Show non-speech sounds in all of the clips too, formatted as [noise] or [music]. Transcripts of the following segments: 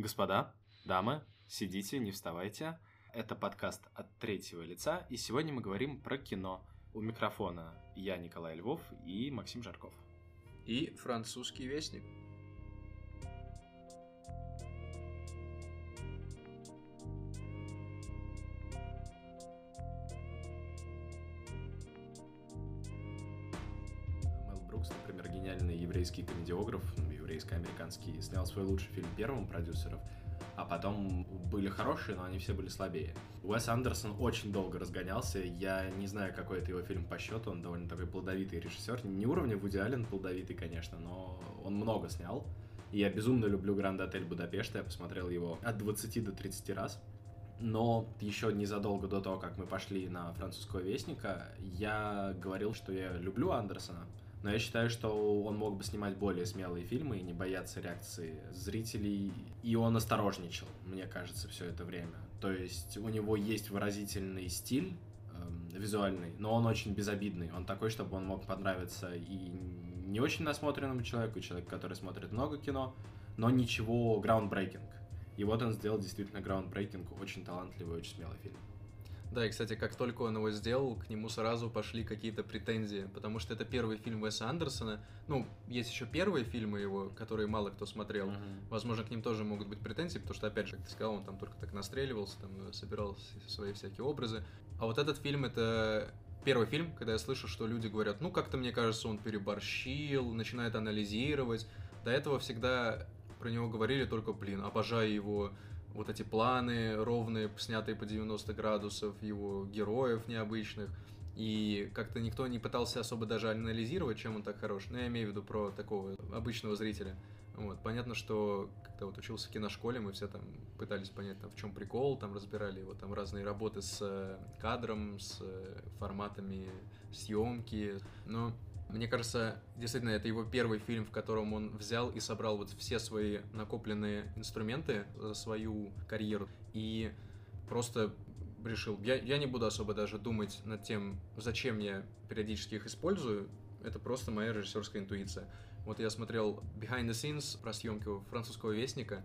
Господа, дамы, сидите, не вставайте. Это подкаст от третьего лица, и сегодня мы говорим про кино. У микрофона я, Николай Львов, и Максим Жарков. И французский вестник. Еврейско-американский, снял свой лучший фильм первым продюсеров, а потом были хорошие, но они все были слабее. Уэс Андерсон очень долго разгонялся, я не знаю, какой это его фильм по счету, он довольно такой плодовитый режиссер, не уровня Вуди Аллен плодовитый, конечно, но он много снял. И я безумно люблю Гранд Отель Будапешта, я посмотрел его от 20 до 30 раз. Но еще незадолго до того, как мы пошли на французского вестника, я говорил, что я люблю Андерсона, но я считаю, что он мог бы снимать более смелые фильмы и не бояться реакции зрителей. И он осторожничал, мне кажется, все это время. То есть у него есть выразительный стиль э, визуальный, но он очень безобидный. Он такой, чтобы он мог понравиться и не очень насмотренному человеку, человеку, который смотрит много кино, но ничего groundbreaking. И вот он сделал действительно groundbreaking, очень талантливый, очень смелый фильм. Да, и, кстати, как только он его сделал, к нему сразу пошли какие-то претензии, потому что это первый фильм Уэса Андерсона. Ну, есть еще первые фильмы его, которые мало кто смотрел. Мгм. Возможно, к ним тоже могут быть претензии, потому что, опять же, как ты сказал, он там только так настреливался, там э, собирал свои всякие образы. А вот этот фильм — это первый фильм, когда я слышу, что люди говорят, ну, как-то, мне кажется, он переборщил, начинает анализировать. До этого всегда про него говорили только, блин, обожаю его вот эти планы ровные, снятые по 90 градусов, его героев необычных. И как-то никто не пытался особо даже анализировать, чем он так хорош. Но я имею в виду про такого обычного зрителя. Вот. Понятно, что когда вот учился в киношколе, мы все там пытались понять, там, в чем прикол, там разбирали его там разные работы с э, кадром, с э, форматами съемки. Но мне кажется, действительно, это его первый фильм, в котором он взял и собрал вот все свои накопленные инструменты за свою карьеру и просто решил, я, я не буду особо даже думать над тем, зачем я периодически их использую, это просто моя режиссерская интуиция. Вот я смотрел Behind the Scenes про съемки французского вестника,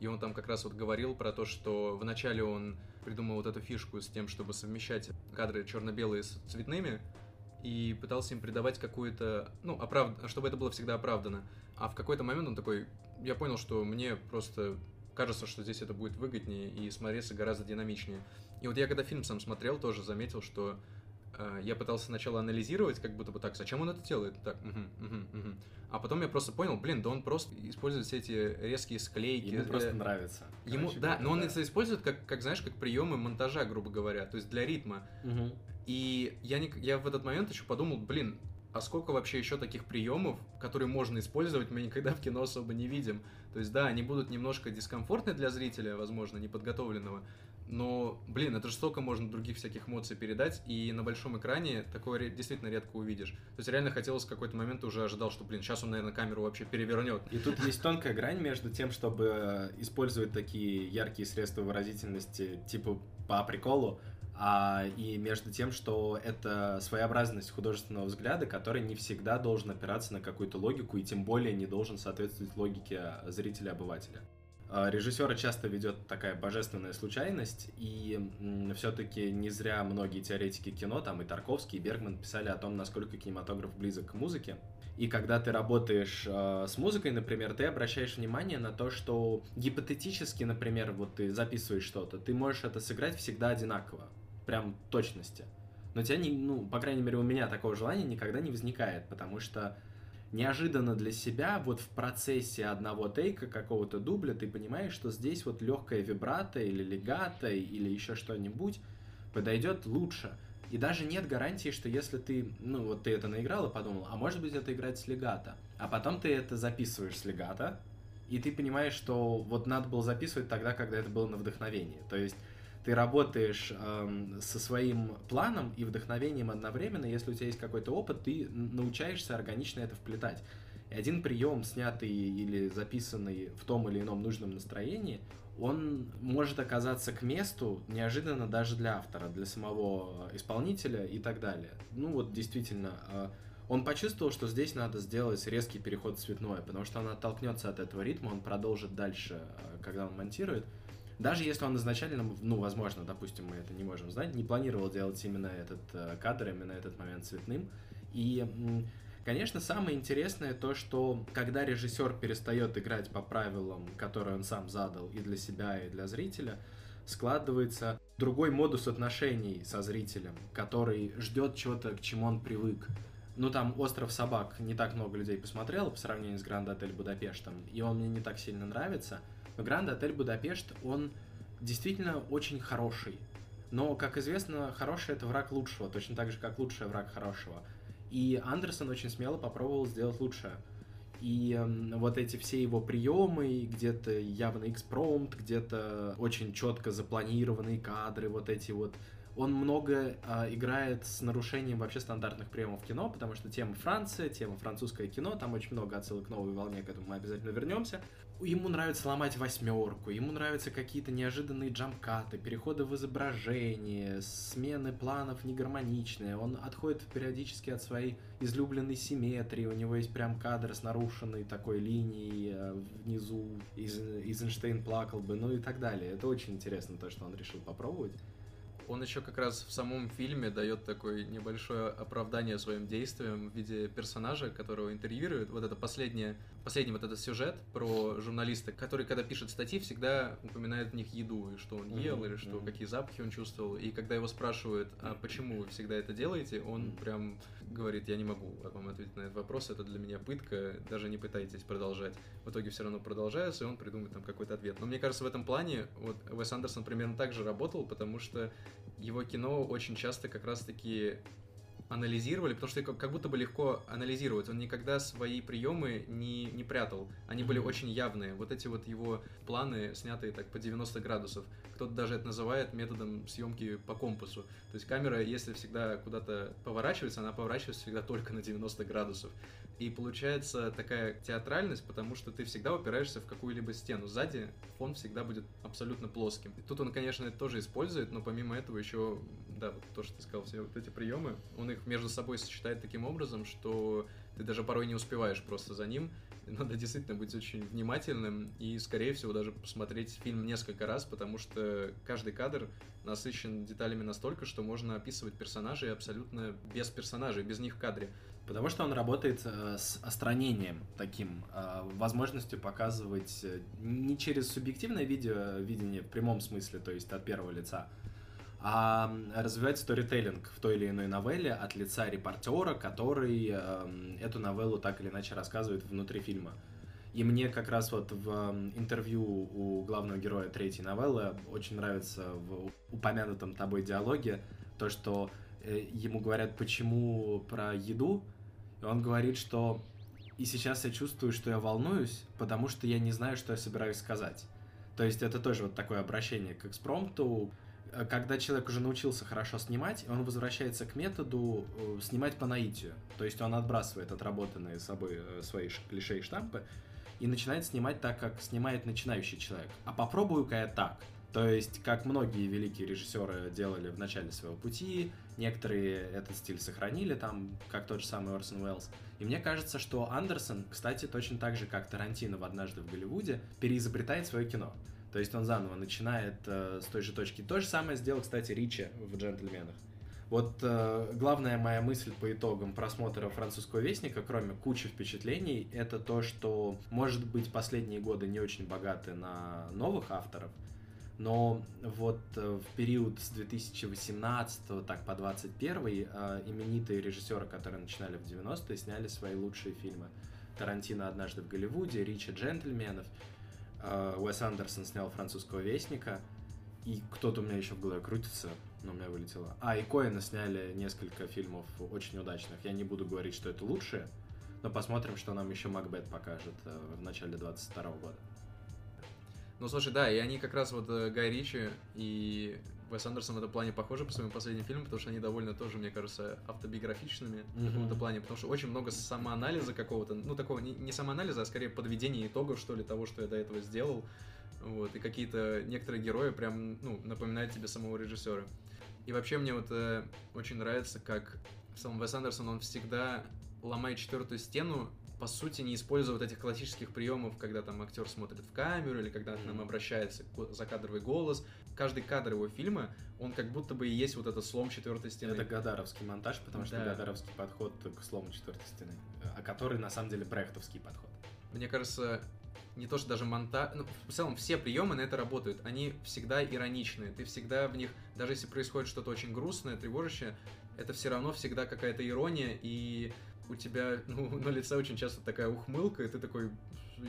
и он там как раз вот говорил про то, что вначале он придумал вот эту фишку с тем, чтобы совмещать кадры черно-белые с цветными, и пытался им придавать какую-то, ну, оправд... чтобы это было всегда оправдано. А в какой-то момент он такой, я понял, что мне просто кажется, что здесь это будет выгоднее и смотреться гораздо динамичнее. И вот я когда фильм сам смотрел, тоже заметил, что э, я пытался сначала анализировать, как будто бы так, зачем он это делает? Так, мгм, мгм, мгм. А потом я просто понял, блин, да он просто использует все эти резкие склейки. Ему э, просто нравится. Ему, Короче да, говоря, но он да. это использует как, как, знаешь, как приемы монтажа, грубо говоря, то есть для ритма. Мгм. И я, не, я в этот момент еще подумал, блин, а сколько вообще еще таких приемов, которые можно использовать, мы никогда в кино особо не видим. То есть, да, они будут немножко дискомфортны для зрителя, возможно, неподготовленного, но, блин, это же столько можно других всяких эмоций передать, и на большом экране такое действительно редко увидишь. То есть, реально хотелось в какой-то момент уже ожидал, что, блин, сейчас он, наверное, камеру вообще перевернет. И тут есть тонкая грань между тем, чтобы э, использовать такие яркие средства выразительности, типа по приколу, а и между тем, что это своеобразность художественного взгляда, который не всегда должен опираться на какую-то логику и тем более не должен соответствовать логике зрителя-обывателя. А, Режиссера часто ведет такая божественная случайность, и все-таки не зря многие теоретики кино, там и Тарковский, и Бергман писали о том, насколько кинематограф близок к музыке. И когда ты работаешь э, с музыкой, например, ты обращаешь внимание на то, что гипотетически, например, вот ты записываешь что-то, ты можешь это сыграть всегда одинаково, прям точности. Но тебя, не, ну, по крайней мере, у меня такого желания никогда не возникает, потому что неожиданно для себя вот в процессе одного тейка какого-то дубля ты понимаешь, что здесь вот легкая вибрато или легато или еще что-нибудь подойдет лучше. И даже нет гарантии, что если ты, ну вот ты это наиграл и подумал, а может быть это играть с легато, а потом ты это записываешь с легато, и ты понимаешь, что вот надо было записывать тогда, когда это было на вдохновении. То есть ты работаешь эм, со своим планом и вдохновением одновременно, если у тебя есть какой-то опыт, ты научаешься органично это вплетать. И один прием, снятый или записанный в том или ином нужном настроении, он может оказаться к месту неожиданно даже для автора, для самого исполнителя и так далее. Ну вот действительно, э, Он почувствовал, что здесь надо сделать резкий переход в цветное, потому что он оттолкнется от этого ритма, он продолжит дальше, э, когда он монтирует. Даже если он изначально, ну, возможно, допустим, мы это не можем знать, не планировал делать именно этот э, кадр, именно этот момент цветным. И, конечно, самое интересное то, что когда режиссер перестает играть по правилам, которые он сам задал и для себя, и для зрителя, складывается другой модус отношений со зрителем, который ждет чего-то, к чему он привык. Ну, там «Остров собак» не так много людей посмотрело по сравнению с «Гранд Отель Будапештом», и он мне не так сильно нравится – но Гранд Отель Будапешт, он действительно очень хороший. Но, как известно, хороший это враг лучшего, точно так же, как лучший враг хорошего. И Андерсон очень смело попробовал сделать лучшее. И э, вот эти все его приемы, где-то явно экспромт, где-то очень четко запланированные кадры, вот эти вот он много э, играет с нарушением вообще стандартных приемов кино, потому что тема Франция, тема французское кино, там очень много отсылок к новой волне, к этому мы обязательно вернемся. Ему нравится ломать восьмерку, ему нравятся какие-то неожиданные джамкаты, переходы в изображение, смены планов негармоничные. Он отходит периодически от своей излюбленной симметрии, у него есть прям кадр с нарушенной такой линией э, внизу, из, Эйзенштейн плакал бы, ну и так далее. Это очень интересно, то, что он решил попробовать. Он еще как раз в самом фильме дает такое небольшое оправдание своим действиям в виде персонажа, которого интервьюируют. Вот это последнее, последний вот этот сюжет про журналиста, который, когда пишет статьи, всегда упоминает в них еду, и что он ел, mm-hmm. или что, какие запахи он чувствовал. И когда его спрашивают, а почему вы всегда это делаете, он прям говорит, я не могу вам ответить на этот вопрос, это для меня пытка, даже не пытайтесь продолжать. В итоге все равно продолжается, и он придумает там какой-то ответ. Но мне кажется, в этом плане вот Вес Андерсон примерно так же работал, потому что его кино очень часто как раз-таки анализировали, потому что как будто бы легко анализировать. Он никогда свои приемы не, не прятал. Они были очень явные. Вот эти вот его планы, снятые так по 90 градусов. Кто-то даже это называет методом съемки по компасу. То есть камера, если всегда куда-то поворачивается, она поворачивается всегда только на 90 градусов. И получается такая театральность, потому что ты всегда упираешься в какую-либо стену. Сзади фон всегда будет абсолютно плоским. Тут он, конечно, это тоже использует, но помимо этого еще, да, вот то, что ты сказал, все вот эти приемы, он их между собой сочетает таким образом, что ты даже порой не успеваешь просто за ним. Надо действительно быть очень внимательным и, скорее всего, даже посмотреть фильм несколько раз, потому что каждый кадр насыщен деталями настолько, что можно описывать персонажей абсолютно без персонажей, без них в кадре. Потому что он работает э, с остранением таким, э, возможностью показывать э, не через субъективное видео, видение в прямом смысле, то есть от первого лица, а развивать сторителлинг в той или иной новелле от лица репортера, который э, эту новеллу так или иначе рассказывает внутри фильма. И мне как раз вот в интервью у главного героя третьей новеллы очень нравится в упомянутом тобой диалоге то, что э, ему говорят, почему про еду, и он говорит, что и сейчас я чувствую, что я волнуюсь, потому что я не знаю, что я собираюсь сказать. То есть это тоже вот такое обращение к экспромту, когда человек уже научился хорошо снимать, он возвращается к методу э, снимать по наитию. То есть он отбрасывает отработанные собой э, свои клише и штампы и начинает снимать так, как снимает начинающий человек. А попробую-ка я так. То есть, как многие великие режиссеры делали в начале своего пути, некоторые этот стиль сохранили, там, как тот же самый Орсон Уэллс. И мне кажется, что Андерсон, кстати, точно так же, как Тарантино в «Однажды в Голливуде», переизобретает свое кино. То есть он заново начинает э, с той же точки. То же самое сделал, кстати, Ричи в «Джентльменах». Вот э, главная моя мысль по итогам просмотра «Французского вестника», кроме кучи впечатлений, это то, что, может быть, последние годы не очень богаты на новых авторов, но вот э, в период с 2018 так по 21 э, именитые режиссеры, которые начинали в 90-е, сняли свои лучшие фильмы. Тарантино «Однажды в Голливуде», Ричи «Джентльменов», Уэс Андерсон снял французского вестника, и кто-то у меня еще в голове крутится, но у меня вылетело. А, и Коэна сняли несколько фильмов очень удачных. Я не буду говорить, что это лучшие, но посмотрим, что нам еще Макбет покажет э, в начале 22 года. Ну, слушай, да, и они как раз вот э, Гай Ричи и Уэс Андерсон в этом плане похожи по своим последним фильмам, потому что они довольно тоже, мне кажется, автобиографичными mm-hmm. в каком-то плане, потому что очень много самоанализа какого-то, ну, такого не, не самоанализа, а скорее подведения итогов, что ли, того, что я до этого сделал. Вот, и какие-то некоторые герои прям, ну, напоминают тебе самого режиссера. И вообще мне вот э, очень нравится, как сам Вес Андерсон, он всегда ломает четвертую стену, по сути, не используя вот этих классических приемов, когда там актер смотрит в камеру или когда к нам обращается закадровый голос. Каждый кадр его фильма, он как будто бы и есть вот этот слом четвертой стены. Это Гадаровский монтаж, потому что да. Гадаровский подход к слому четвертой стены, а который на самом деле брехтовский подход. Мне кажется, не то, что даже монтаж... Ну, в целом, все приемы на это работают. Они всегда ироничные. Ты всегда в них, даже если происходит что-то очень грустное, тревожащее, это все равно всегда какая-то ирония, и у тебя ну, [laughs] на лице очень часто такая ухмылка, и ты такой,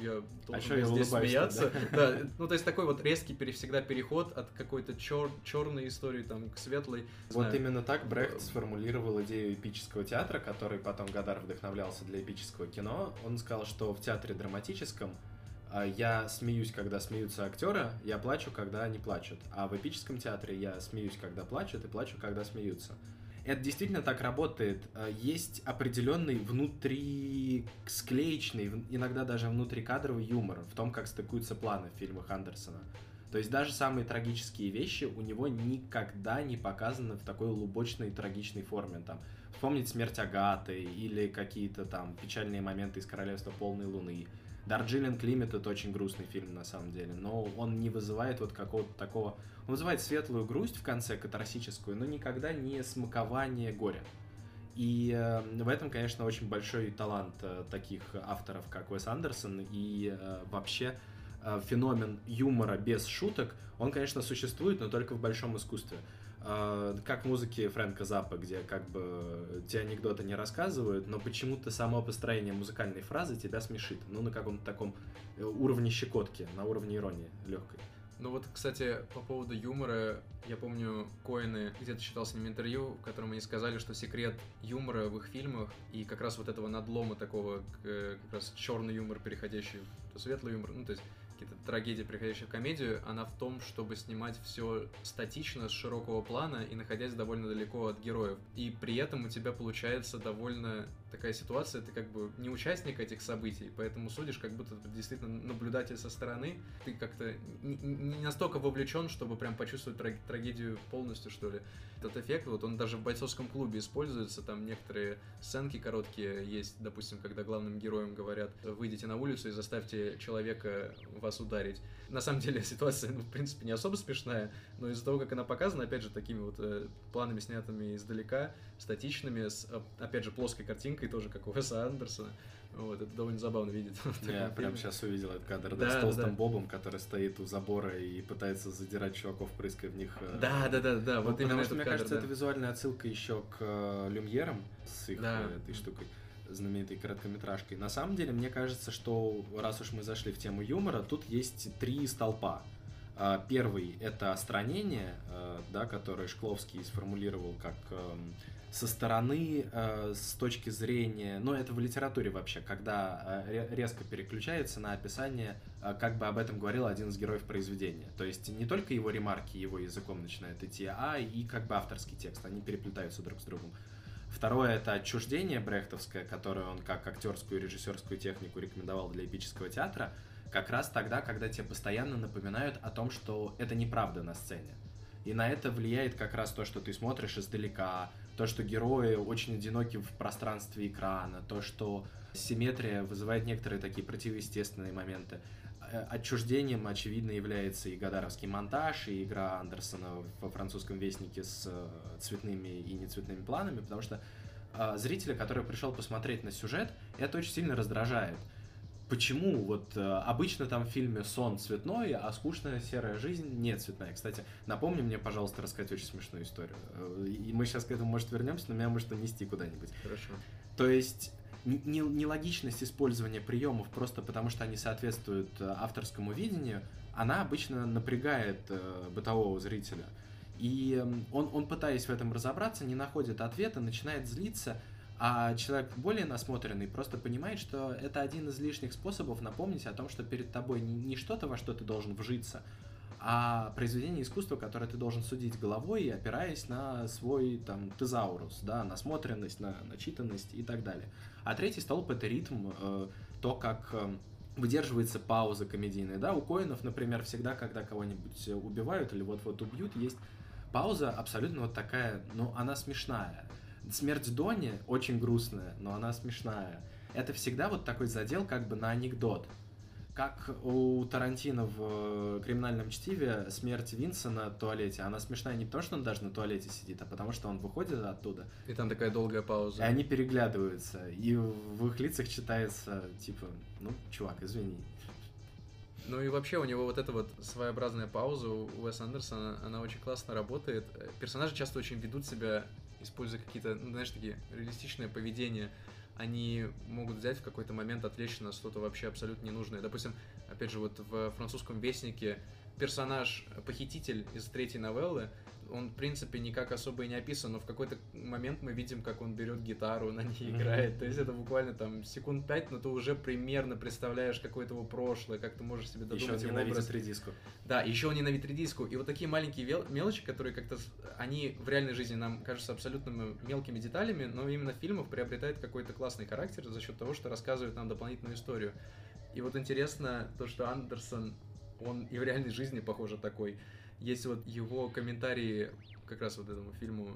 я должен а здесь смеяться. Да? [laughs] да, ну то есть такой вот резкий пере, всегда переход от какой-то чер, черной истории там к светлой. Вот знаю. именно так Брехт сформулировал идею эпического театра, который потом Гадар вдохновлялся для эпического кино. Он сказал, что в театре драматическом а, я смеюсь, когда смеются актеры, я плачу, когда они плачут. А в эпическом театре я смеюсь, когда плачут, и плачу, когда смеются. Это действительно так работает. А, есть определенный внутри склеечный, иногда даже внутрикадровый юмор в том, как стыкуются планы в фильмах Андерсона. То есть даже самые трагические вещи у него никогда не показаны в такой лубочной трагичной форме. Там, вспомнить смерть Агаты или какие-то там печальные моменты из Королевства полной луны Дарджилинг Лимит это очень грустный фильм на самом деле, но он не вызывает вот какого-то такого... Он вызывает светлую грусть в конце, катарсическую, но никогда не смакование горя. И э, в этом, конечно, очень большой талант э, таких авторов, как Уэс Андерсон, и э, вообще э, феномен юмора без шуток, он, конечно, существует, но только в большом искусстве. А, как в музыке Фрэнка Заппа, где как бы те анекдоты не рассказывают, но почему-то само построение музыкальной фразы тебя смешит. Ну, на каком-то таком э, уровне щекотки, на уровне иронии легкой. Ну вот, кстати, по поводу юмора, я помню, Коины где-то читал с ним интервью, в котором они сказали, что секрет юмора в их фильмах и как раз вот этого надлома такого, как раз черный юмор, переходящий в светлый юмор, ну то есть какие-то трагедии, приходящие в комедию, она в том, чтобы снимать все статично, с широкого плана и находясь довольно далеко от героев. И при этом у тебя получается довольно такая ситуация, ты как бы не участник этих событий, поэтому судишь, как будто действительно наблюдатель со стороны, ты как-то не настолько вовлечен, чтобы прям почувствовать трагедию полностью, что ли. Этот эффект, вот он даже в бойцовском клубе используется, там некоторые сценки короткие есть, допустим, когда главным героям говорят, выйдите на улицу и заставьте человека вас ударить. На самом деле [laughs] ситуация, ну, в принципе, не особо смешная, но из-за того, как она показана, опять же, такими вот э, планами, снятыми издалека, статичными, с, опять же, плоской картинкой, тоже как у Уэса Андерсона, вот, это довольно забавно видеть. [laughs] Я прям сейчас увидел этот кадр, да, да с толстым да. Бобом, который стоит у забора и пытается задирать чуваков, прыская в них. Э, да, да, да, да, вот, вот именно Потому что, мне кажется, это визуальная отсылка еще к э, Люмьерам с их да. этой штукой знаменитой короткометражкой. На самом деле, мне кажется, что раз уж мы зашли в тему юмора, тут есть три столпа. А, первый — это остранение, э, да, которое Шкловский сформулировал как эм, со стороны, э, с точки зрения, ну это в литературе вообще, когда э, резко переключается на описание, как бы об этом говорил один из героев произведения. То есть не только его ремарки его языком начинают идти, а и как бы авторский текст, они переплетаются друг с другом. Второе — это отчуждение брехтовское, которое он как актерскую и режиссерскую технику рекомендовал для эпического театра, как раз тогда, когда тебе постоянно напоминают о том, что это неправда на сцене. И на это влияет как раз то, что ты смотришь издалека, то, что герои очень одиноки в пространстве экрана, то, что симметрия вызывает некоторые такие противоестественные моменты. Э, отчуждением, очевидно, является и Гадаровский монтаж, и игра Андерсона во французском вестнике с э, цветными и нецветными планами, потому что э, зрителя, который пришел посмотреть на сюжет, это очень сильно раздражает. Почему вот обычно там в фильме сон цветной, а скучная серая жизнь не цветная? Кстати, напомни мне, пожалуйста, рассказать очень смешную историю. И мы сейчас к этому, может, вернемся, но меня может унести куда-нибудь. Хорошо. То есть нелогичность использования приемов просто потому, что они соответствуют э, авторскому видению, она обычно напрягает э, бытового зрителя. И он, он, пытаясь в этом разобраться, не находит ответа, начинает злиться, а человек более насмотренный просто понимает, что это один из лишних способов напомнить о том, что перед тобой не что-то, во что ты должен вжиться, а произведение искусства, которое ты должен судить головой, опираясь на свой там тезаурус, да, насмотренность, на начитанность и так далее. А третий столб — это ритм, э, то, как э, выдерживается пауза комедийная, да, у Коинов, например, всегда, когда кого-нибудь убивают или вот-вот убьют, есть пауза абсолютно вот такая, ну, она смешная, Смерть Дони очень грустная, но она смешная. Это всегда вот такой задел как бы на анекдот. Как у Тарантино в э, «Криминальном чтиве» смерть Винса на туалете, она смешная не потому, что он даже на туалете сидит, а потому что он выходит оттуда. И там такая долгая пауза. И они переглядываются, и в их лицах читается, типа, ну, чувак, извини. Ну и вообще у него вот эта вот своеобразная пауза у Уэса Андерсона, она очень классно работает. Персонажи часто очень ведут себя, используя какие-то, ну, знаешь, такие реалистичное поведение они могут взять в какой-то момент отвлечься на что-то вообще абсолютно ненужное. Допустим, опять же, вот в французском вестнике персонаж, похититель из третьей новеллы, он, в принципе, никак особо и не описан, но в какой-то момент мы видим, как он берет гитару, на ней играет. То есть это буквально там секунд пять, но ты уже примерно представляешь какое-то его прошлое, как ты можешь себе додумать еще ненавидит образ. редиску. Да, еще он ненавидит редиску. И вот такие маленькие мелочи, которые как-то, они в реальной жизни нам кажутся абсолютно мелкими деталями, но именно в фильмах приобретают какой-то классный характер за счет того, что рассказывают нам дополнительную историю. И вот интересно то, что Андерсон, он и в реальной жизни, похоже, такой. Есть вот его комментарии как раз вот этому фильму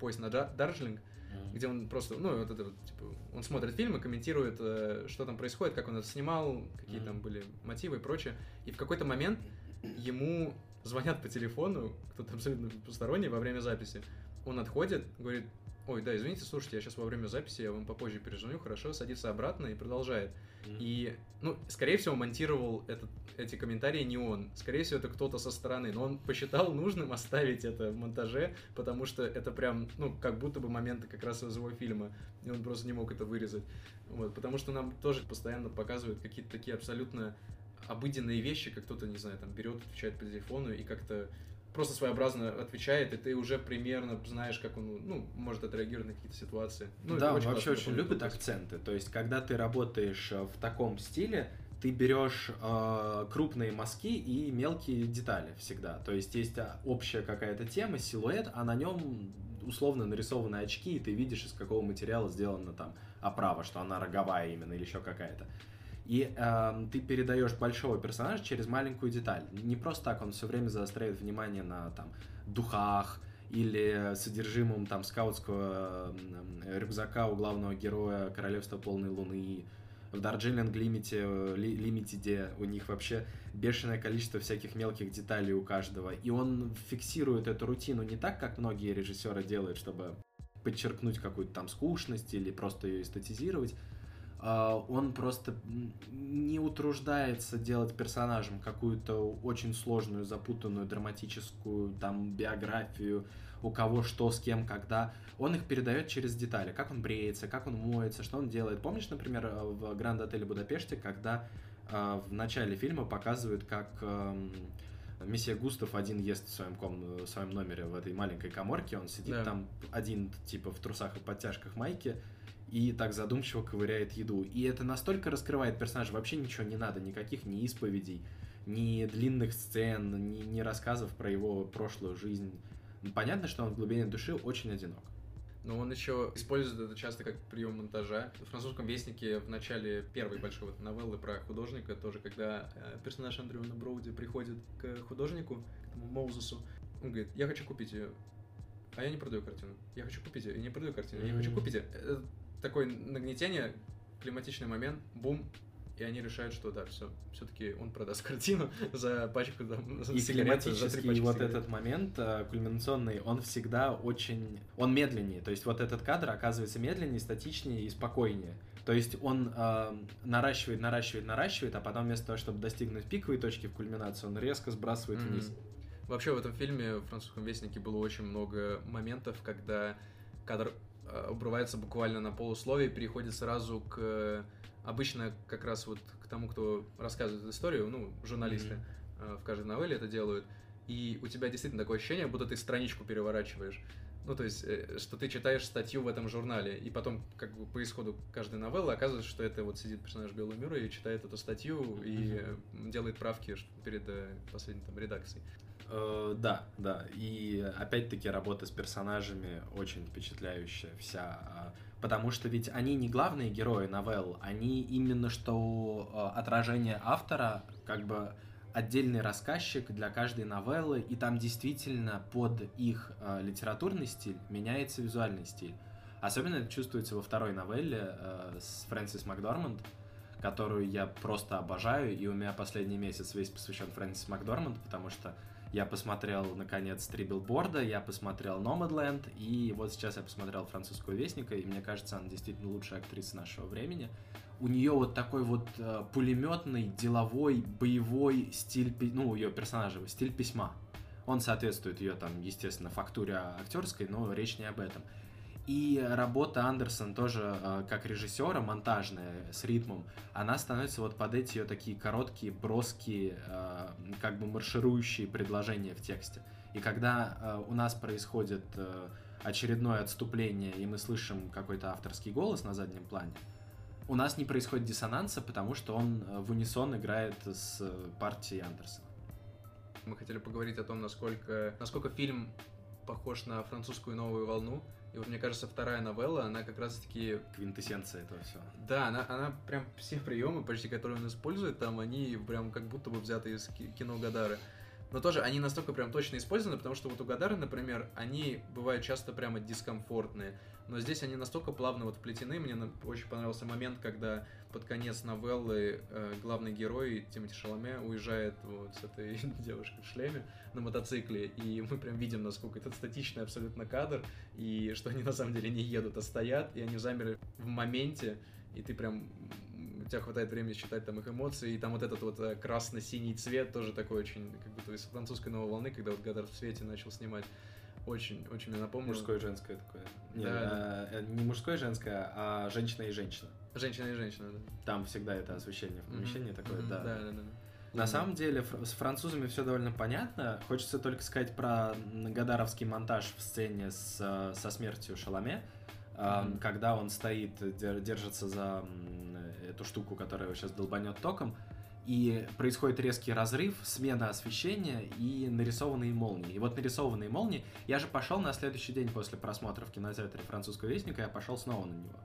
«Поезд на Дарджилинг», mm-hmm. где он просто, ну, вот это вот, типа, он смотрит фильмы, комментирует, э, что там происходит, как он это снимал, какие mm-hmm. там были мотивы и прочее. И в какой-то момент ему звонят по телефону, кто-то абсолютно посторонний во время записи. Он отходит, говорит, ой, да, извините, слушайте, я сейчас во время записи, я вам попозже перезвоню, хорошо, садится обратно и продолжает. Mm-hmm. И, ну, скорее всего, монтировал этот, эти комментарии не он. Скорее всего, это кто-то со стороны. Но он посчитал нужным оставить это в монтаже, потому что это прям, ну, как будто бы моменты как раз из его фильма. И он просто не мог это вырезать. Вот, потому что нам тоже постоянно показывают какие-то такие абсолютно обыденные вещи, как кто-то, не знаю, там берет, отвечает по телефону и как-то просто своеобразно отвечает, и ты уже примерно знаешь, как он, ну, может отреагировать на какие-то ситуации. Ну, да, он вообще очень любит акценты. То есть, когда ты работаешь э, в таком стиле, ты берешь э, крупные мазки и мелкие детали всегда. То есть есть а, общая какая-то тема, силуэт, а на нем условно нарисованы очки, и ты видишь, из какого материала сделана там оправа, что она роговая именно или еще какая-то. И э, ты передаешь большого персонажа через маленькую деталь. Не просто так он все время заостряет внимание на там духах или содержимом там скаутского рюкзака у главного героя Королевства полной луны. В Дарджилинг Лимите, Лимитеде у них вообще бешеное количество всяких мелких деталей у каждого. И он фиксирует эту рутину не так, как многие режиссеры делают, чтобы подчеркнуть какую-то там скучность или просто ее эстетизировать, он просто не утруждается делать персонажем какую-то очень сложную, запутанную, драматическую там биографию, у кого что, с кем, когда. Он их передает через детали, как он бреется, как он моется, что он делает. Помнишь, например, в Гранд Отеле Будапеште, когда э, в начале фильма показывают, как э, месье Густав один ест в своем, ком... в своем номере в этой маленькой коморке, он сидит да. там один, типа, в трусах и подтяжках майки, и так задумчиво ковыряет еду. И это настолько раскрывает персонажа, вообще ничего не надо, никаких ни исповедей, ни длинных сцен, ни, ни рассказов про его прошлую жизнь. Понятно, что он в глубине души очень одинок. Но он еще использует это часто как прием монтажа. В французском вестнике в начале первой большой вот новеллы про художника, тоже когда э, персонаж Андрюна Броуди приходит к художнику, к этому Моузесу, он говорит, я хочу купить ее. А я не продаю картину. Я хочу купить ее. Я не продаю картину. Я хочу купить ее. Такое нагнетение, климатичный момент, бум, и они решают, что да, все, все-таки он продаст [laughs] картину за пачку там, И климатический вот сигарет. этот момент э, кульминационный, он всегда очень, он медленнее, то есть вот этот кадр оказывается медленнее, статичнее и спокойнее. То есть он э, наращивает, наращивает, наращивает, а потом вместо того, чтобы достигнуть пиковой точки в кульминации, он резко сбрасывает mm-hmm. вниз. Вообще в этом фильме в французском вестнике было очень много моментов, когда кадр обрывается буквально на полусловие, переходит сразу к э, обычно как раз вот к тому, кто рассказывает историю, ну, журналисты mm-hmm. в каждой новелле это делают, и у тебя действительно такое ощущение, будто ты страничку переворачиваешь. Ну, то есть, что ты читаешь статью в этом журнале, и потом, как бы по исходу каждой новеллы, оказывается, что это вот сидит персонаж Белого мира и читает эту статью mm-hmm. и делает правки перед последней там редакцией. Э, да, да. И опять-таки работа с персонажами очень впечатляющая вся. А, потому что ведь они не главные герои новелл, они именно что э, отражение автора, как бы отдельный рассказчик для каждой новеллы, и там действительно под их э, литературный стиль меняется визуальный стиль. Особенно это чувствуется во второй новелле с Фрэнсис Макдорманд, которую я просто обожаю, и у меня последний месяц весь посвящен Фрэнсис Макдорманд, потому что я посмотрел, наконец, «Три билборда», я посмотрел «Номадленд», и вот сейчас я посмотрел «Французского вестника», и мне кажется, она действительно лучшая актриса нашего времени. У нее вот такой вот э, пулеметный, деловой, боевой стиль, ну, ее персонажа, стиль письма. Он соответствует ее, там, естественно, фактуре актерской, но речь не об этом. И работа Андерсон тоже э, как режиссера, монтажная, с ритмом, она становится вот под эти ее такие короткие, броские, э, как бы марширующие предложения в тексте. И когда э, у нас происходит очередное отступление, и мы слышим какой-то авторский голос на заднем плане, у нас не происходит диссонанса, потому что он в унисон играет с партией Андерсона. Мы хотели поговорить о том, насколько, насколько фильм похож на французскую новую волну, и вот мне кажется, вторая новелла, она как раз-таки... Квинтэссенция этого всего. Да, она, она прям все приемы, почти которые он использует, там они прям как будто бы взяты из кино Гадары. Но тоже они настолько прям точно использованы, потому что вот у Гадары, например, они бывают часто прямо дискомфортные. Но здесь они настолько плавно вот вплетены. Мне очень понравился момент, когда под конец новеллы э, главный герой Тимоти Шаломе уезжает вот с этой [laughs] девушкой в шлеме на мотоцикле, и мы прям видим, насколько это статичный абсолютно кадр, и что они на самом деле не едут, а стоят, и они замерли в моменте, и ты прям у тебя хватает времени считать там их эмоции, и там вот этот вот э, красно-синий цвет тоже такой очень, как будто из французской новой волны, когда вот Гадар в свете начал снимать. Очень, очень мне напомнил. Мужское и женское такое. Не, да, а, да. не мужское и женское, а женщина и женщина. Женщина и женщина, да. Там всегда это освещение в помещении mm-hmm. такое, mm-hmm. да. Да, да, да. На самом деле с французами все довольно понятно. Хочется только сказать про Гадаровский монтаж в сцене с, со смертью Шаломе, mm-hmm. когда он стоит, держится за эту штуку, которая его сейчас долбанет током, и происходит резкий разрыв, смена освещения и нарисованные молнии. И вот нарисованные молнии, я же пошел на следующий день после просмотра в кинотеатре французского вестника, я пошел снова на него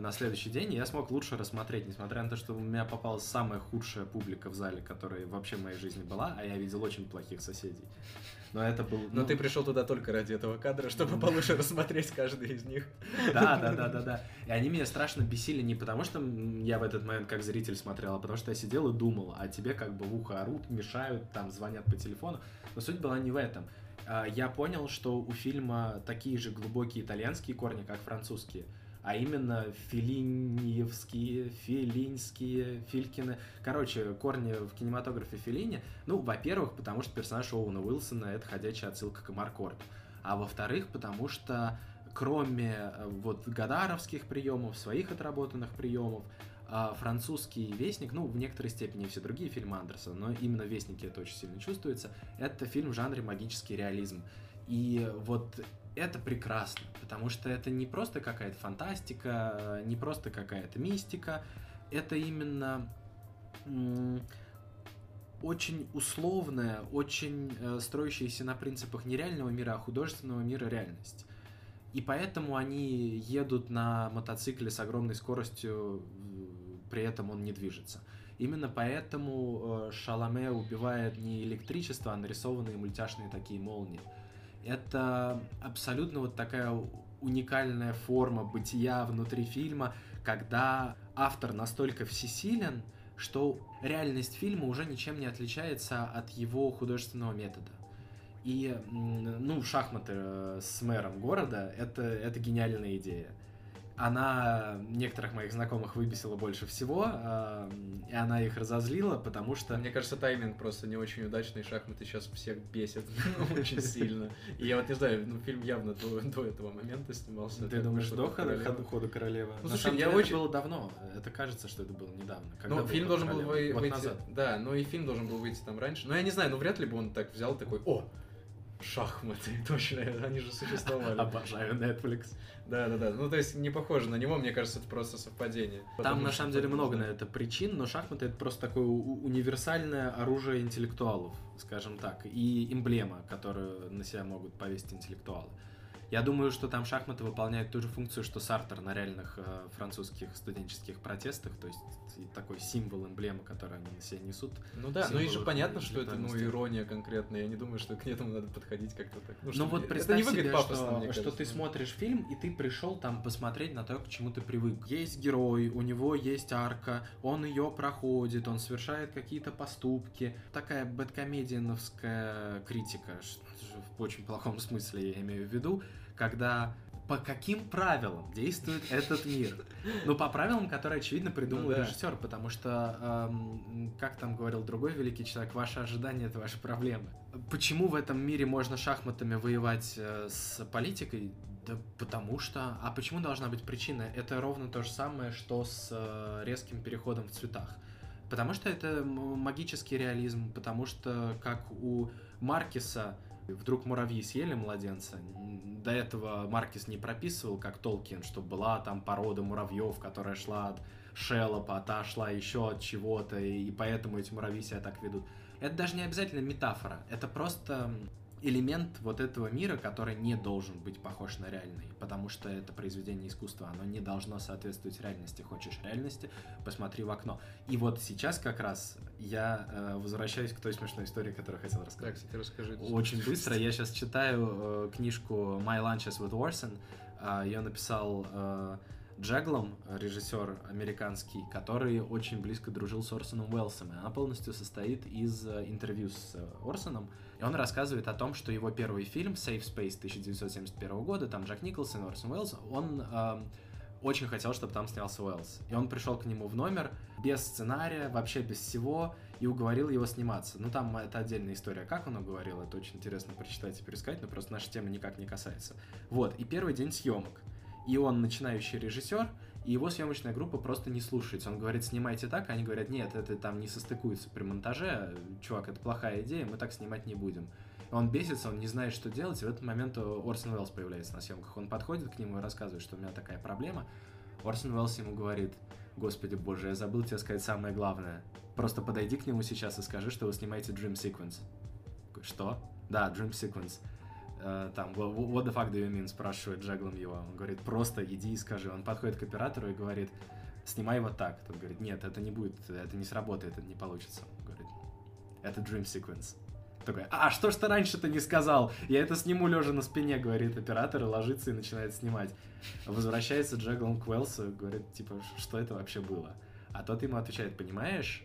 на следующий день, я смог лучше рассмотреть, несмотря на то, что у меня попалась самая худшая публика в зале, которая вообще в моей жизни была, а я видел очень плохих соседей. Но это был... Но ну... ты пришел туда только ради этого кадра, чтобы получше рассмотреть каждый из них. Да, да, да, да, да. И они меня страшно бесили не потому, что я в этот момент как зритель смотрел, а потому что я сидел и думал, а тебе как бы в ухо орут, мешают, там звонят по телефону. Но суть была не в этом. А, я понял, что у фильма такие же глубокие итальянские корни, как французские а именно филиньевские, филинские, филькины. Короче, корни в кинематографе Филини. Ну, во-первых, потому что персонаж Оуэна Уилсона — это ходячая отсылка к Маркорту. А во-вторых, потому что кроме э, вот гадаровских приемов, своих отработанных приемов, а французский «Вестник», ну, в некоторой степени все другие фильмы Андерсона, но именно в «Вестнике» это очень сильно чувствуется, это фильм в жанре магический реализм. И вот это прекрасно, потому что это не просто какая-то фантастика, не просто какая-то мистика, это именно очень условная, очень э, строящаяся на принципах не реального мира, а художественного мира реальность. И поэтому они едут на мотоцикле с огромной скоростью, при этом он не движется. Именно поэтому э, Шаломе убивает не электричество, а нарисованные мультяшные такие молнии. Это абсолютно вот такая уникальная форма бытия внутри фильма, когда автор настолько всесилен, что реальность фильма уже ничем не отличается от его художественного метода. И, ну, шахматы э, с мэром города это, это гениальная идея она некоторых моих знакомых выбесила больше всего, э, и она их разозлила, потому что... Мне кажется, тайминг просто не очень удачный, шахматы сейчас всех бесят [laughs] очень сильно. И я вот не знаю, ну, фильм явно до, до этого момента снимался. Ты думаешь, до хода, хода королевы? Ну, слушай, я очень... Это было давно, это кажется, что это было недавно. Ну, фильм должен был выйти... Да, но и фильм должен был выйти там раньше. Но я не знаю, ну, вряд ли бы он так взял такой, о, шахматы, [laughs] точно, они же существовали. Обожаю Netflix. Да, да, да. Ну, то есть не похоже на него, мне кажется, это просто совпадение. Там на самом деле много на это причин, но шахматы это просто такое универсальное оружие интеллектуалов, скажем так, и эмблема, которую на себя могут повесить интеллектуалы. Я думаю, что там шахматы выполняют ту же функцию, что Сартер на реальных э, французских студенческих протестах, то есть такой символ, эмблема, которую они на себе несут. Ну да, ну и же понятно, что это ну ирония конкретная. Я не думаю, что к этому надо подходить как-то так. Ну, ну вот представь это не себе, пафосно, что, что ты смотришь фильм, и ты пришел там посмотреть на то, к чему ты привык. Есть герой, у него есть арка, он ее проходит, он совершает какие-то поступки. Такая бэткомедиановская критика, в очень плохом смысле я имею в виду, когда по каким правилам действует этот мир. Ну, по правилам, которые, очевидно, придумал ну, да. режиссер, потому что, эм, как там говорил другой великий человек, ваши ожидания — это ваши проблемы. Почему в этом мире можно шахматами воевать э, с политикой? Да потому что... А почему должна быть причина? Это ровно то же самое, что с э, резким переходом в цветах. Потому что это магический реализм, потому что, как у Маркиса Вдруг муравьи съели младенца. До этого Маркис не прописывал, как Толкин, что была там порода муравьев, которая шла от Шелопа, а та шла еще от чего-то, и поэтому эти муравьи себя так ведут. Это даже не обязательно метафора, это просто элемент вот этого мира, который не должен быть похож на реальный, потому что это произведение искусства, оно не должно соответствовать реальности. Хочешь реальности, посмотри в окно. И вот сейчас как раз я э, возвращаюсь к той смешной истории, которую хотел рассказать. Так, кстати, расскажи. Очень быстро. Я сейчас читаю э, книжку My Lunches with Orson. Э, ее написал э, Джеглом, режиссер американский, который очень близко дружил с Орсоном Уэллсом. Она полностью состоит из э, интервью с э, Орсоном. И он рассказывает о том, что его первый фильм Safe Space 1971 года, там Джек Николсон Орсон Уэллс, он э, очень хотел, чтобы там снялся Уэллс. И он пришел к нему в номер без сценария, вообще без всего, и уговорил его сниматься. Ну, там это отдельная история, как он уговорил, это очень интересно прочитать и пересказать, но просто наша тема никак не касается. Вот, и первый день съемок и он начинающий режиссер, и его съемочная группа просто не слушается. Он говорит, снимайте так, а они говорят, нет, это там не состыкуется при монтаже, чувак, это плохая идея, мы так снимать не будем. Он бесится, он не знает, что делать, и в этот момент Орсон Уэллс появляется на съемках. Он подходит к нему и рассказывает, что у меня такая проблема. Орсон Уэллс ему говорит, господи боже, я забыл тебе сказать самое главное. Просто подойди к нему сейчас и скажи, что вы снимаете Dream Sequence. Что? Да, Dream Sequence. Э, там, what the fuck do you mean, спрашивает Джеглом его. Он говорит, просто иди и скажи. Он подходит к оператору и говорит, снимай вот так. Тот говорит, нет, это не будет, это не сработает, это не получится. Он говорит, это dream sequence. Такой, а что ж ты раньше-то не сказал? Я это сниму лежа на спине, говорит оператор, и ложится и начинает снимать. Возвращается Джеглом к Уэллсу, говорит, типа, что это вообще было? А тот ему отвечает, понимаешь,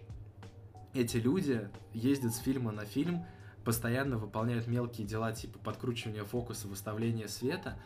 эти люди ездят с фильма на фильм, постоянно выполняют мелкие дела типа подкручивания фокуса, выставления света,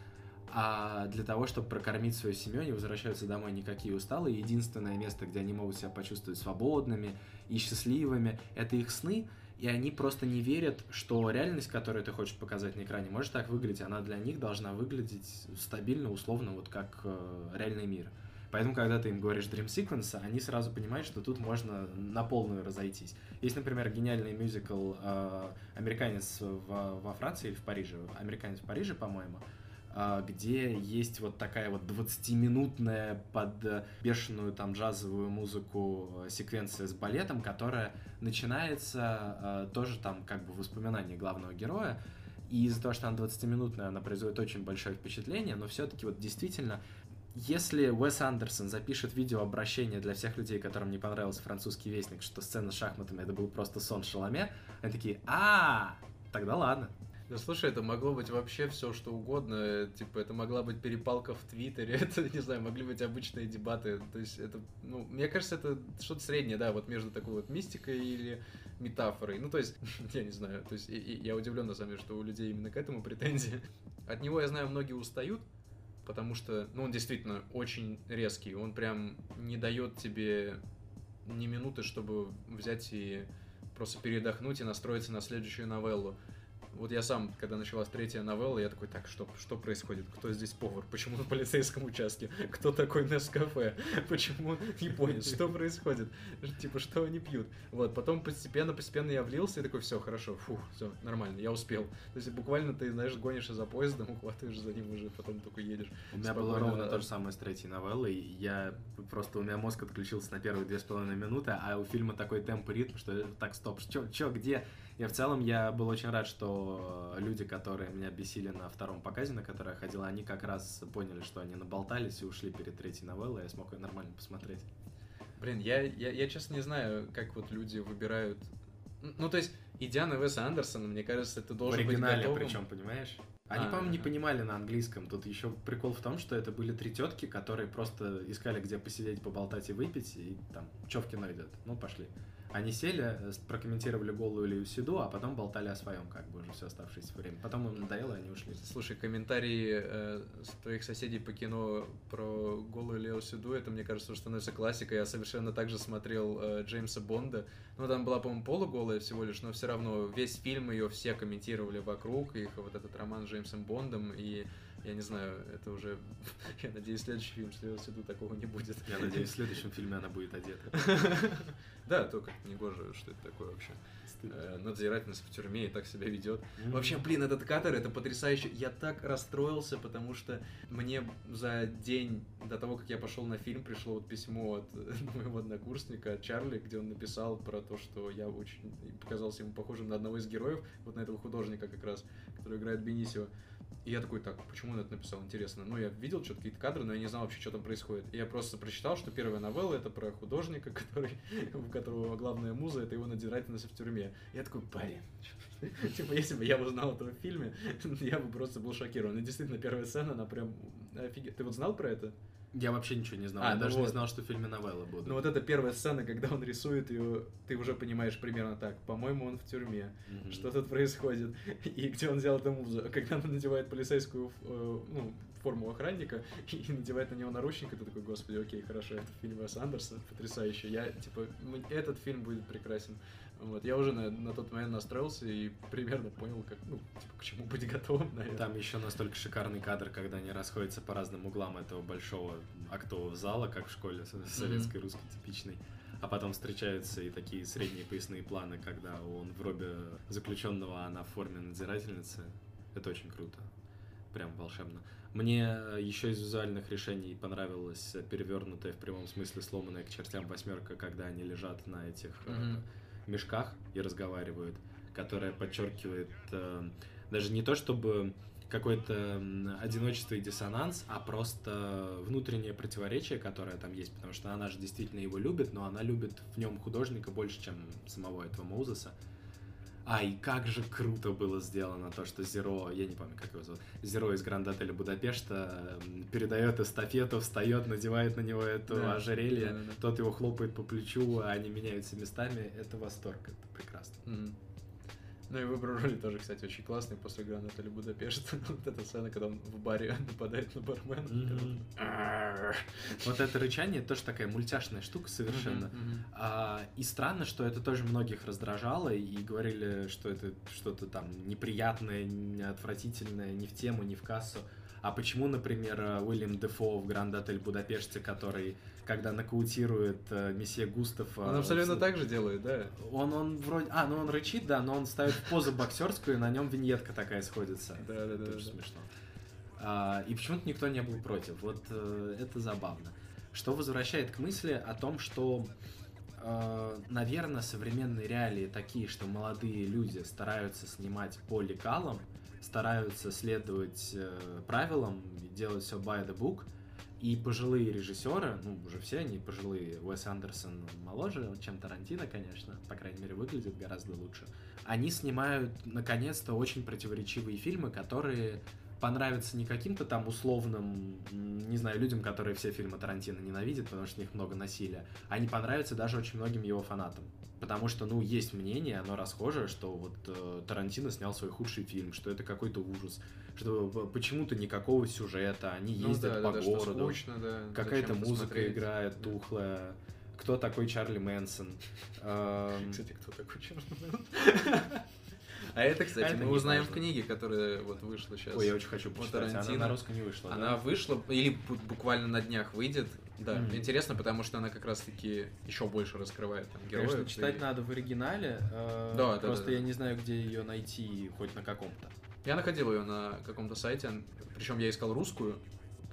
а для того, чтобы прокормить свою семью, они возвращаются домой никакие усталые. Единственное место, где они могут себя почувствовать свободными и счастливыми, это их сны, и они просто не верят, что реальность, которую ты хочешь показать на экране, может так выглядеть. Она для них должна выглядеть стабильно, условно, вот как э, реальный мир. Поэтому, когда ты им говоришь Dream Sequence, они сразу понимают, что тут можно на полную разойтись. Есть, например, гениальный мюзикл э, «Американец в, во Франции» или в Париже, «Американец в Париже», по-моему, э, где есть вот такая вот 20-минутная под бешеную там джазовую музыку секвенция с балетом, которая начинается тоже там как бы воспоминание главного героя, и из-за того, что она 20-минутная, она производит очень большое впечатление, но все-таки вот действительно если Уэс Андерсон запишет видео обращение для всех людей, которым не понравился французский вестник, что сцена с шахматами это был просто сон Шаломе, они такие, а, тогда ладно. Да слушай, это могло быть вообще все, что угодно. Типа, это могла быть перепалка в Твиттере, [laughs] это, не знаю, могли быть обычные дебаты. То есть, это, ну, мне кажется, это что-то среднее, да, вот между такой вот мистикой или метафорой. Ну, то есть, [laughs] я не знаю, то есть, и, и, я удивлен, на самом деле, что у людей именно к этому претензии. От него, я знаю, многие устают, потому что, ну, он действительно очень резкий, он прям не дает тебе ни минуты, чтобы взять и просто передохнуть и настроиться на следующую новеллу. Вот я сам, когда началась третья новелла, я такой, так, что, что происходит? Кто здесь повар? Почему на полицейском участке? Кто такой кафе? Почему японец? Что происходит? Типа, что они пьют? Вот, потом постепенно, постепенно я влился и такой, все, хорошо, фух, все, нормально, я успел. То есть буквально ты, знаешь, гонишь за поездом, ухватываешь за ним уже, потом только едешь. У меня было ровно то же самое с третьей новеллой. Я просто, у меня мозг отключился на первые две с половиной минуты, а у фильма такой темп и ритм, что так, стоп, что, что, где? И в целом я был очень рад, что люди, которые меня бесили на втором показе, на который я ходил, они как раз поняли, что они наболтались и ушли перед третьей новеллой, я смог ее нормально посмотреть. Блин, я, я, я честно не знаю, как вот люди выбирают... Ну, то есть, идя на Веса Андерсона, мне кажется, ты должен в быть готовым. причем, понимаешь? Они, А, по-моему, не понимали на английском. Тут еще прикол в том, что это были три тетки, которые просто искали, где посидеть, поболтать и выпить, и там, что в кино идет. Ну, пошли. Они сели, э, прокомментировали голую Лию Седу, а потом болтали о своем, как бы, уже все оставшееся время. Потом им надоело, они ушли. Слушай, комментарии э, твоих соседей по кино про голую Лео Седу, это, мне кажется, уже становится классикой. Я совершенно так же смотрел э, Джеймса Бонда. Ну, там была, по-моему, полуголая всего лишь, но все равно весь фильм ее все комментировали вокруг, их вот этот роман с Джеймсом Бондом, и я не знаю, это уже... [laughs] Я надеюсь, следующий фильм с Лео Седу такого не будет. Я надеюсь, в следующем фильме она будет одета. [laughs] Да, только не гоже, что это такое вообще. Э, Надзирательница в тюрьме и так себя ведет. Вообще, блин, этот кадр, это потрясающе. Я так расстроился, потому что мне за день до того, как я пошел на фильм, пришло вот письмо от [laughs] моего однокурсника, Чарли, где он написал про то, что я очень показался ему похожим на одного из героев, вот на этого художника как раз, который играет Бенисио. И я такой, так, почему он это написал? Интересно. Ну, я видел что-то, какие-то кадры, но я не знал вообще, что там происходит. И я просто прочитал, что первая новелла это про художника, [laughs] который, у которого главная муза это его надзирательница в тюрьме. Я такой, блин, [laughs] Типа, если бы я узнал этого в фильме, [laughs] я бы просто был шокирован. И действительно, первая сцена, она прям офигеть. Ты вот знал про это? Я вообще ничего не знал. А, я ну даже вот. не знал, что в фильме новелла будут. Ну вот эта первая сцена, когда он рисует ее, ты уже понимаешь примерно так. По-моему, он в тюрьме. Мгм. Что тут происходит? [laughs] И где он взял эту музу? А Когда он надевает полицейскую э, ну, форму охранника [laughs] и надевает на него наручники, ты такой, господи, окей, хорошо, это фильм Уэса Андерсона, потрясающе. Я, типа, этот фильм будет прекрасен. Вот, я уже на, на тот момент настроился и примерно понял, как, ну, типа, к чему быть готовым, наверное. Там еще настолько шикарный кадр, когда они расходятся по разным углам этого большого актового зала, как в школе со- советской, русской типичной. А потом встречаются и такие средние поясные планы, когда он в робе заключенного, а она в форме надзирательницы. Это очень круто. Прям волшебно. Мне еще из визуальных решений понравилась перевернутая в прямом смысле сломанная к чертям восьмерка, когда они лежат на этих Мгм. Мешках и разговаривают, которая подчеркивает э, даже не то чтобы какое-то одиночество и диссонанс, а просто внутреннее противоречие, которое там есть, потому что она же действительно его любит, но она любит в нем художника больше, чем самого этого Моузеса. А, и как же круто было сделано то, что Зеро, я не помню, как его зовут, Зеро из Гранд Отеля Будапешта передает эстафету, встает, надевает на него это Да, ожерелье, да-да-да. тот его хлопает по плечу, а они меняются местами. Это восторг, это прекрасно. Мгм. Ну и выбор роли тоже, кстати, очень классный после Гранд Отеля Будапешт. [laughs] вот эта сцена, когда он в баре [laughs] нападает на бармена. Вот это рычание тоже такая мультяшная штука совершенно. А, и странно, что это тоже многих раздражало, и говорили, что это что-то там неприятное, не- отвратительное, не в тему, не в кассу. А почему, например, Уильям Дефо в Гранд Отель Будапеште, который, когда нокаутирует э, месье Густав... Он э, абсолютно в- так же делает, да. Он, он вроде... А, ну он рычит, да, но он ставит позу боксерскую, и на нем виньетка такая сходится. Да, да, да, Тоже смешно. А, и почему-то никто не был против. Вот э, это забавно. Что возвращает к мысли о том, что, наверное, современные реалии такие, что молодые люди стараются снимать по лекалам, стараются следовать э, правилам, делать все by the book, и пожилые режиссеры, ну, уже все они пожилые, Уэс Андерсон моложе, чем Тарантино, конечно, по крайней мере, выглядит гораздо лучше, они снимают, наконец-то, очень противоречивые фильмы, которые понравятся не каким-то там условным, не знаю, людям, которые все фильмы Тарантино ненавидят, потому что в них много насилия, они понравятся даже очень многим его фанатам. Потому что, ну, есть мнение, оно расхожее, что вот э, Тарантино снял свой худший фильм, что это какой-то ужас, что почему-то никакого сюжета, они Ну ездят да, по да, да, городу, скучно, да. какая-то музыка смотреть. играет Да. тухлая, кто такой Чарли Мэнсон. Эм, [laughs] Кстати, кто такой Чарли А это, кстати, А мы узнаем в книге, которая вот вышла сейчас. Ой, я очень хочу почитать, она на русском не вышла. Она да? вышла, или бу- буквально на днях выйдет. Да, интересно, потому что она как раз-таки еще больше раскрывает там героев. Конечно, читать и- надо в оригинале. э, Да, да, Просто да, да. я не знаю, где ее найти, хоть на каком-то. Я находил ее на каком-то сайте, причем я искал русскую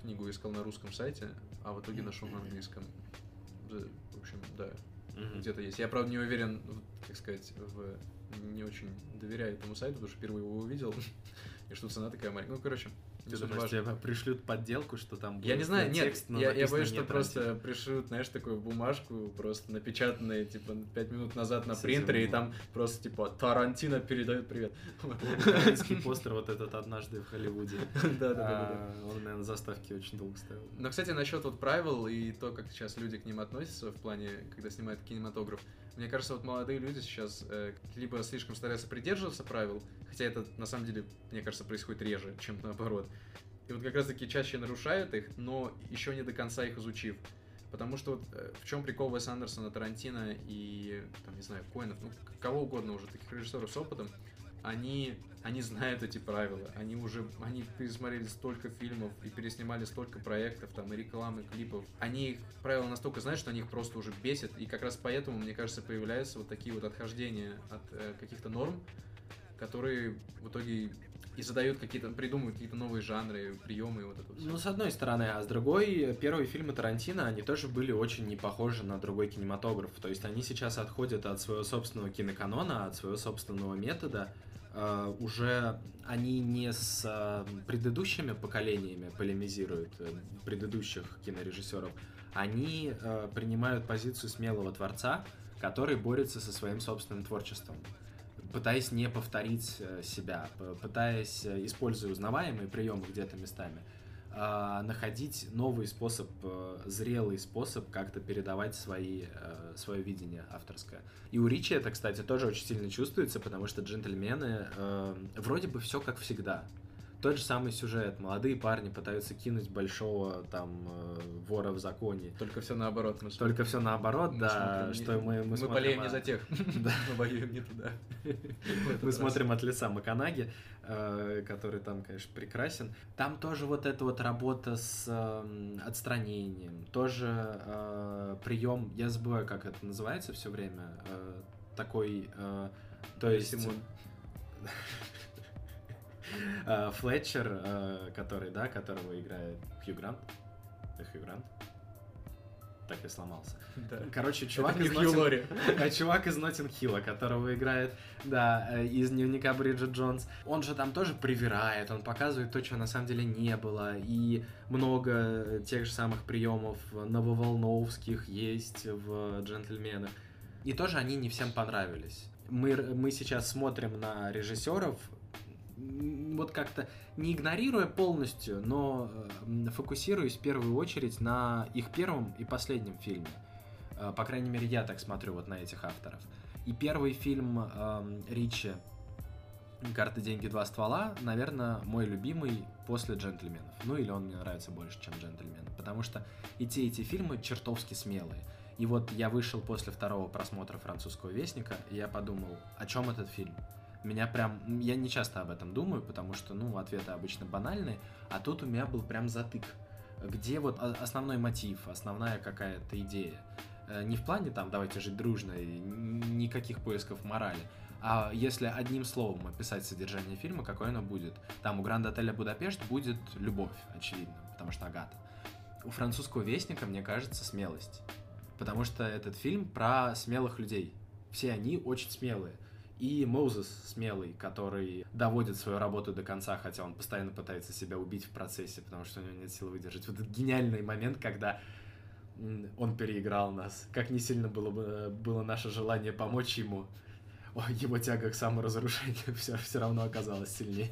книгу, искал на русском сайте, а в итоге нашел на английском. Да, В общем, да, где-то есть. Я, правда, не уверен, как сказать, в не очень доверяю этому сайту, потому что впервые его увидел, [laughs] и что цена такая маленькая. Ну, короче, ты думаешь, тебе пришлют подделку, что там будет Я не знаю, нет, текст, я, я боюсь, что просто пришлют, знаешь, такую бумажку, просто напечатанную, типа, пять минут назад на принтере, и там просто, типа, Тарантино передает привет. Украинский постер вот этот однажды в Холливуде. [laughs] Да-да-да. А, он, наверное, на заставке очень долго ставил. Но, кстати, насчет вот правил и то, как сейчас люди к ним относятся в плане, когда снимают кинематограф, мне кажется, вот молодые люди сейчас э, либо слишком стараются придерживаться правил, хотя это на самом деле, мне кажется, происходит реже, чем наоборот. И вот как раз таки чаще нарушают их, но еще не до конца их изучив. Потому что вот э, в чем прикол Уэса Андерсона, Тарантино и, там, не знаю, Коинов, ну, кого угодно уже, таких режиссеров с опытом, они, они знают эти правила, они уже, они пересмотрели столько фильмов и переснимали столько проектов, там, и рекламы, клипов. Они их правила настолько знают, что они их просто уже бесят, и как раз поэтому, мне кажется, появляются вот такие вот отхождения от э, каких-то норм, которые в итоге и задают какие-то, придумывают какие-то новые жанры, приемы и вот это вот. Ну, с одной стороны, а с другой, первые фильмы Тарантино, они тоже были очень не похожи на другой кинематограф. То есть они сейчас отходят от своего собственного киноканона, от своего собственного метода, Uh, уже они не с uh, предыдущими поколениями полемизируют, uh, предыдущих кинорежиссеров, они принимают позицию смелого творца, который борется со своим собственным творчеством пытаясь не повторить себя, пытаясь, используя узнаваемые приемы где-то местами, находить новый способ, зрелый способ как-то передавать свои, свое видение авторское. И у Ричи это, кстати, тоже очень сильно чувствуется, потому что джентльмены э, вроде бы все как всегда. Тот же самый сюжет. Молодые парни пытаются кинуть большого там э, вора в законе. Только все наоборот. Мы Только все наоборот, мы да. Смотрим, что не, мы, мы, мы болеем не за тех. [laughs] [laughs] Мы болеем не туда. [laughs] Мы смотрим от лица Маканаги, э, который там, конечно, прекрасен. Там тоже вот эта вот работа с эм, отстранением, тоже э, прием, я забываю, как это называется все время, такой, то есть... Э, Флетчер, э, который, да, которого играет Хью Грант. Хью Грант? Так я сломался. Да. Короче, [laughs] чувак из, Нотин... Э, чувак из Нотинг Хилла, которого играет, да, из дневника Бриджит Джонс. Он же там тоже привирает, он показывает то, чего на самом деле не было. И много тех же самых приемов нововолновских есть в «Джентльменах». И тоже они не всем понравились. Мы, мы сейчас смотрим на режиссеров, вот как-то не игнорируя полностью, но фокусируясь в первую очередь на их первом и последнем фильме. Э, по крайней мере, я так смотрю вот на этих авторов. И первый фильм э, Ричи «Карты, деньги, два ствола», наверное, мой любимый после «Джентльменов». Ну, или он мне нравится больше, чем «Джентльмены». Потому что и те, и те фильмы чертовски смелые. И вот я вышел после второго просмотра «Французского вестника», и я подумал, о чем этот фильм? Меня прям... Я не часто об этом думаю, потому что, ну, ответы обычно банальные, а тут у меня был прям затык. Где вот основной мотив, основная какая-то идея. Э, не в плане там «давайте жить дружно», и никаких поисков морали, а если одним словом описать содержание фильма, какое оно будет? Там у Гранд Отеля Будапешт будет любовь, очевидно, потому что Агата. У французского вестника, мне кажется, смелость. Потому что этот фильм про смелых людей. Все они очень смелые и Моузес смелый, который доводит свою работу до конца, хотя он постоянно пытается себя убить в процессе, потому что у него нет сил выдержать. Вот этот гениальный момент, когда он переиграл нас. Как не сильно было бы было наше желание помочь ему, [laughs] его тяга к саморазрушению [laughs] все, все равно оказалась сильнее.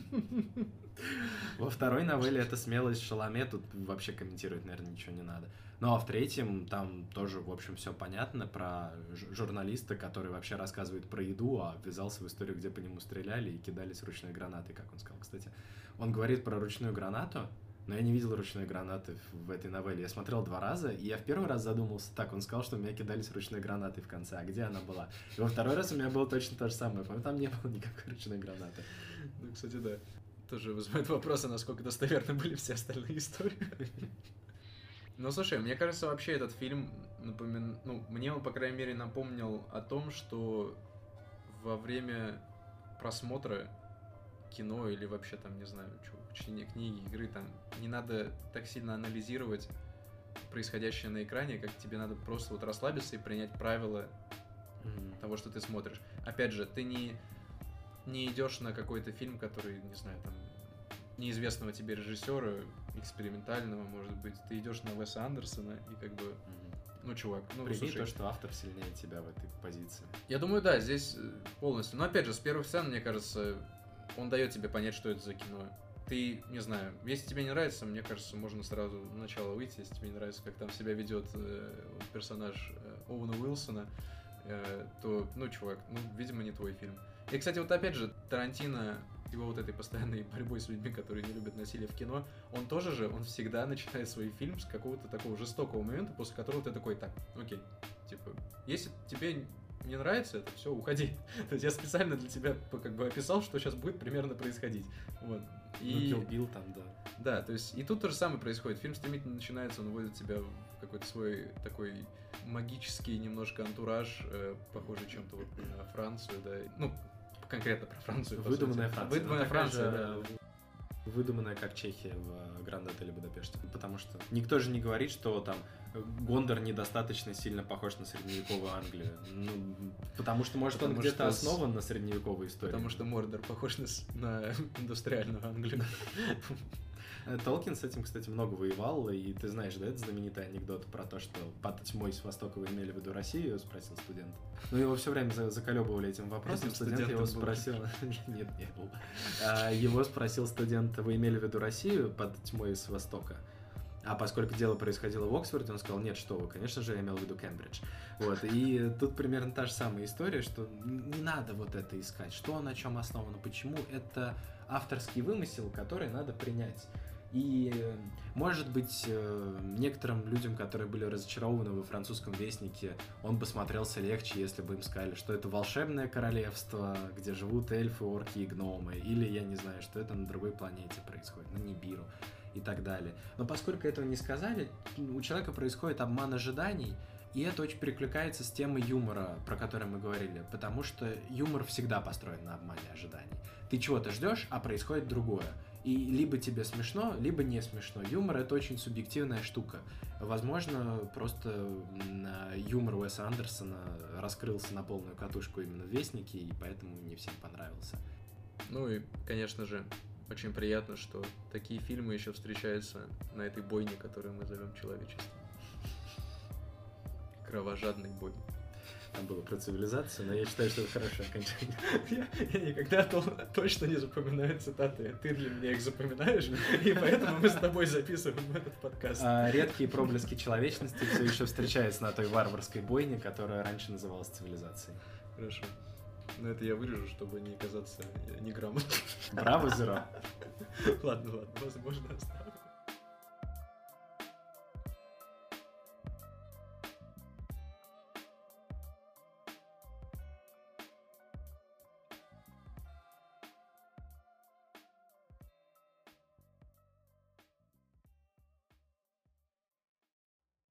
[laughs] Во второй новелле это смелость Шаломе, тут вообще комментировать, наверное, ничего не надо. Ну а в третьем там тоже, в общем, все понятно про журналиста, который вообще рассказывает про еду, а ввязался в историю, где по нему стреляли и кидались ручной гранатой, как он сказал. Кстати, он говорит про ручную гранату, но я не видел ручной гранаты в этой новелле. Я смотрел два раза, и я в первый раз задумался так. Он сказал, что у меня кидались ручной гранатой в конце. А где она была? И во второй раз у меня было точно то же самое. По-моему, там не было никакой ручной гранаты. Ну, кстати, да. Тоже вызывает вопросы, насколько достоверны были все остальные истории. Ну, слушай, мне кажется, вообще этот фильм напомин... ну, мне он, по крайней мере, напомнил о том, что во время просмотра кино или вообще там, не знаю, чего, чтения книги, игры, там, не надо так сильно анализировать происходящее на экране, как тебе надо просто вот расслабиться и принять правила Мгм. того, что ты смотришь. Опять же, ты не, не идешь на какой-то фильм, который, не знаю, там, неизвестного тебе режиссера, экспериментального, может быть. Ты идешь на Уэса Андерсона и как бы, Мгм. ну, чувак, ну, Прими слушай, то, что автор сильнее тебя в этой позиции. Я думаю, да, здесь э, полностью. Но опять же, с первых сцен, мне кажется, он дает тебе понять, что это за кино. Ты, не знаю, если тебе не нравится, мне кажется, можно сразу на начало выйти, если тебе не нравится, как там себя ведет э, персонаж э, Оуэна Уилсона, э, то, ну, чувак, ну, видимо, не твой фильм. И, кстати, вот опять же, Тарантино, его вот этой постоянной [laughs] борьбой с людьми, которые не любят насилие в кино, он тоже же, он всегда начинает свой фильм с какого-то такого жестокого момента, после которого ты такой, так, окей, типа, если тебе не нравится это, все, уходи. [laughs] То есть я специально для тебя как бы описал, что сейчас будет примерно происходить. Вот. И... Ну, Kill там, да. Да, то есть и тут то же самое происходит. Фильм стремительно начинается, он вводит тебя в какой-то свой такой магический немножко антураж, э, похожий чем-то вот на Францию, да. Ну, конкретно про Францию. Выдуманная. Франция. Выдуманная Ну, Франция, да. Выдуманная как Чехия в Гранд Отеле Будапеште. Потому что никто же не говорит, что там Гондор недостаточно сильно похож на средневековую Англию. Ну, потому что, может, он Потому где-то что с- основан на средневековой истории. Потому что Мордор похож на, на индустриальную Англию. [laughs] Толкин с этим, кстати, много воевал, и ты знаешь, да, это знаменитый анекдот про то, что под тьмой с Востока вы имели в виду Россию, спросил студент. Ну, его все время за- заколебывали этим вопросом, студент его спросил... [laughs] Нет, не был. А, Его спросил студент, вы имели в виду Россию под тьмой с Востока? А поскольку дело происходило в Оксфорде, он сказал, нет, что вы, конечно же, я имел в виду Кембридж. Вот, и тут примерно та же самая история, что не надо вот это искать, что на чем основано, почему это авторский вымысел, который надо принять. И, э, может быть, э, некоторым людям, которые были разочарованы во французском вестнике, он бы смотрелся легче, если бы им сказали, что это волшебное королевство, где живут эльфы, орки и гномы, или, я не знаю, что это на другой планете происходит, на Нибиру и так далее. Но поскольку этого не сказали, у человека происходит обман ожиданий, и это очень перекликается с темой юмора, про который мы говорили, потому что юмор всегда построен на обмане ожиданий. Ты чего-то ждешь, а происходит другое. И либо тебе смешно, либо не смешно. Юмор это очень субъективная штука. Возможно, просто юмор Уэса Андерсона раскрылся на полную катушку именно в Вестнике, и поэтому не всем понравился. Ну и, конечно же, очень приятно, что такие фильмы еще встречаются на этой бойне, которую мы зовем человечеством. Кровожадный бой. Там было про цивилизацию, но я считаю, что это хорошее окончание. Я, я никогда то- точно не запоминаю цитаты. Ты для меня их запоминаешь, и поэтому мы с тобой записываем этот подкаст. А редкие проблески человечности все еще встречаются на той варварской бойне, которая раньше называлась цивилизацией. Хорошо. Но это я вырежу, чтобы не казаться неграмотным. Браво, Зеро! Ладно, ладно, возможно, оставлю.